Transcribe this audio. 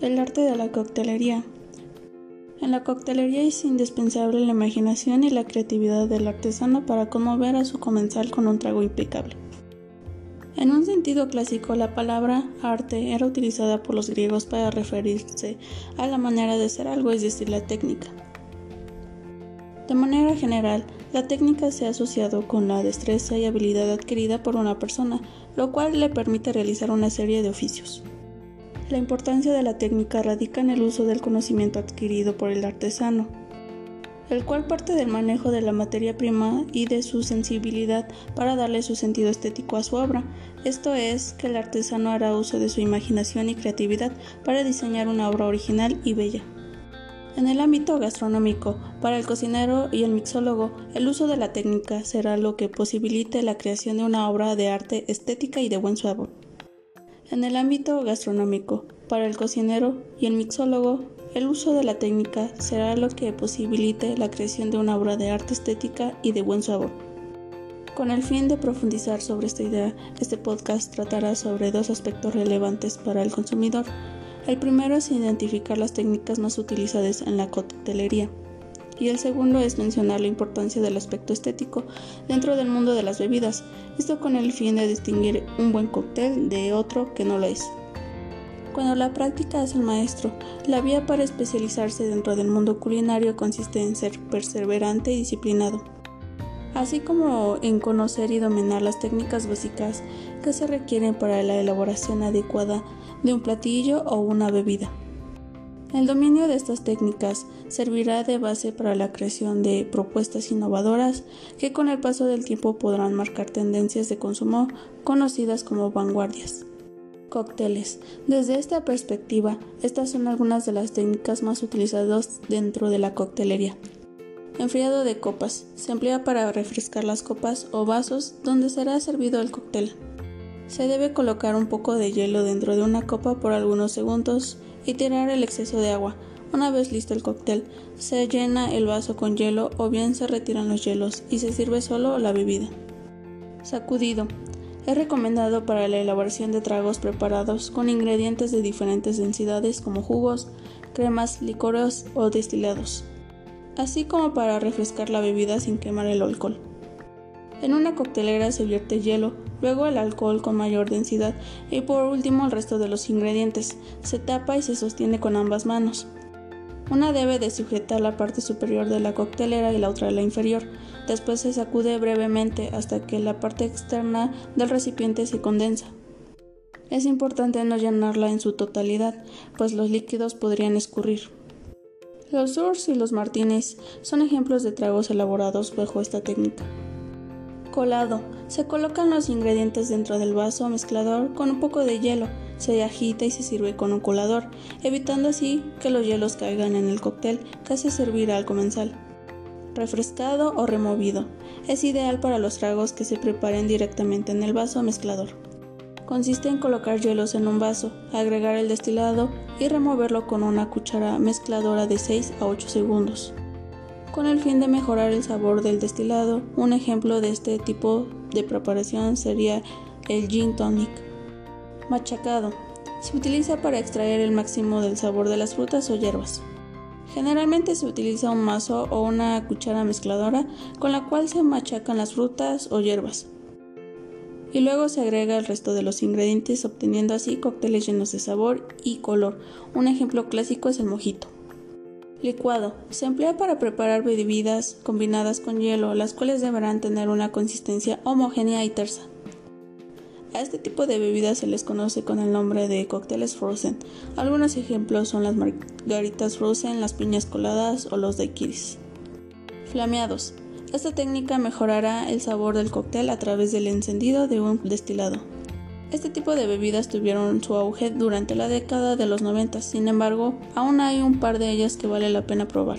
El arte de la coctelería. En la coctelería es indispensable la imaginación y la creatividad del artesano para conmover a su comensal con un trago impecable. En un sentido clásico, la palabra arte era utilizada por los griegos para referirse a la manera de hacer algo, es decir, la técnica. De manera general, la técnica se ha asociado con la destreza y habilidad adquirida por una persona, lo cual le permite realizar una serie de oficios. La importancia de la técnica radica en el uso del conocimiento adquirido por el artesano, el cual parte del manejo de la materia prima y de su sensibilidad para darle su sentido estético a su obra. Esto es, que el artesano hará uso de su imaginación y creatividad para diseñar una obra original y bella. En el ámbito gastronómico, para el cocinero y el mixólogo, el uso de la técnica será lo que posibilite la creación de una obra de arte estética y de buen sabor. En el ámbito gastronómico, para el cocinero y el mixólogo, el uso de la técnica será lo que posibilite la creación de una obra de arte estética y de buen sabor. Con el fin de profundizar sobre esta idea, este podcast tratará sobre dos aspectos relevantes para el consumidor. El primero es identificar las técnicas más utilizadas en la coctelería y el segundo es mencionar la importancia del aspecto estético dentro del mundo de las bebidas, esto con el fin de distinguir un buen cóctel de otro que no lo es. Cuando la práctica es el maestro, la vía para especializarse dentro del mundo culinario consiste en ser perseverante y disciplinado, así como en conocer y dominar las técnicas básicas que se requieren para la elaboración adecuada de un platillo o una bebida. El dominio de estas técnicas servirá de base para la creación de propuestas innovadoras que con el paso del tiempo podrán marcar tendencias de consumo conocidas como vanguardias. Cócteles. Desde esta perspectiva, estas son algunas de las técnicas más utilizadas dentro de la coctelería. Enfriado de copas. Se emplea para refrescar las copas o vasos donde será servido el cóctel. Se debe colocar un poco de hielo dentro de una copa por algunos segundos y tirar el exceso de agua. Una vez listo el cóctel, se llena el vaso con hielo o bien se retiran los hielos y se sirve solo la bebida. Sacudido. Es recomendado para la elaboración de tragos preparados con ingredientes de diferentes densidades como jugos, cremas, licores o destilados, así como para refrescar la bebida sin quemar el alcohol. En una coctelera se vierte hielo, luego el alcohol con mayor densidad y por último el resto de los ingredientes. Se tapa y se sostiene con ambas manos. Una debe de sujetar la parte superior de la coctelera y la otra la inferior. Después se sacude brevemente hasta que la parte externa del recipiente se condensa. Es importante no llenarla en su totalidad, pues los líquidos podrían escurrir. Los Surs y los Martinis son ejemplos de tragos elaborados bajo esta técnica. Colado. Se colocan los ingredientes dentro del vaso mezclador con un poco de hielo, se agita y se sirve con un colador, evitando así que los hielos caigan en el cóctel que se servirá al comensal. Refrescado o removido. Es ideal para los tragos que se preparen directamente en el vaso mezclador. Consiste en colocar hielos en un vaso, agregar el destilado y removerlo con una cuchara mezcladora de 6 a 8 segundos con el fin de mejorar el sabor del destilado. Un ejemplo de este tipo de preparación sería el gin tonic. Machacado. Se utiliza para extraer el máximo del sabor de las frutas o hierbas. Generalmente se utiliza un mazo o una cuchara mezcladora con la cual se machacan las frutas o hierbas. Y luego se agrega el resto de los ingredientes obteniendo así cócteles llenos de sabor y color. Un ejemplo clásico es el mojito. Licuado. Se emplea para preparar bebidas combinadas con hielo, las cuales deberán tener una consistencia homogénea y tersa. A este tipo de bebidas se les conoce con el nombre de cócteles frozen. Algunos ejemplos son las margaritas frozen, las piñas coladas o los daiquiris. Flameados. Esta técnica mejorará el sabor del cóctel a través del encendido de un destilado. Este tipo de bebidas tuvieron su auge durante la década de los 90, sin embargo, aún hay un par de ellas que vale la pena probar.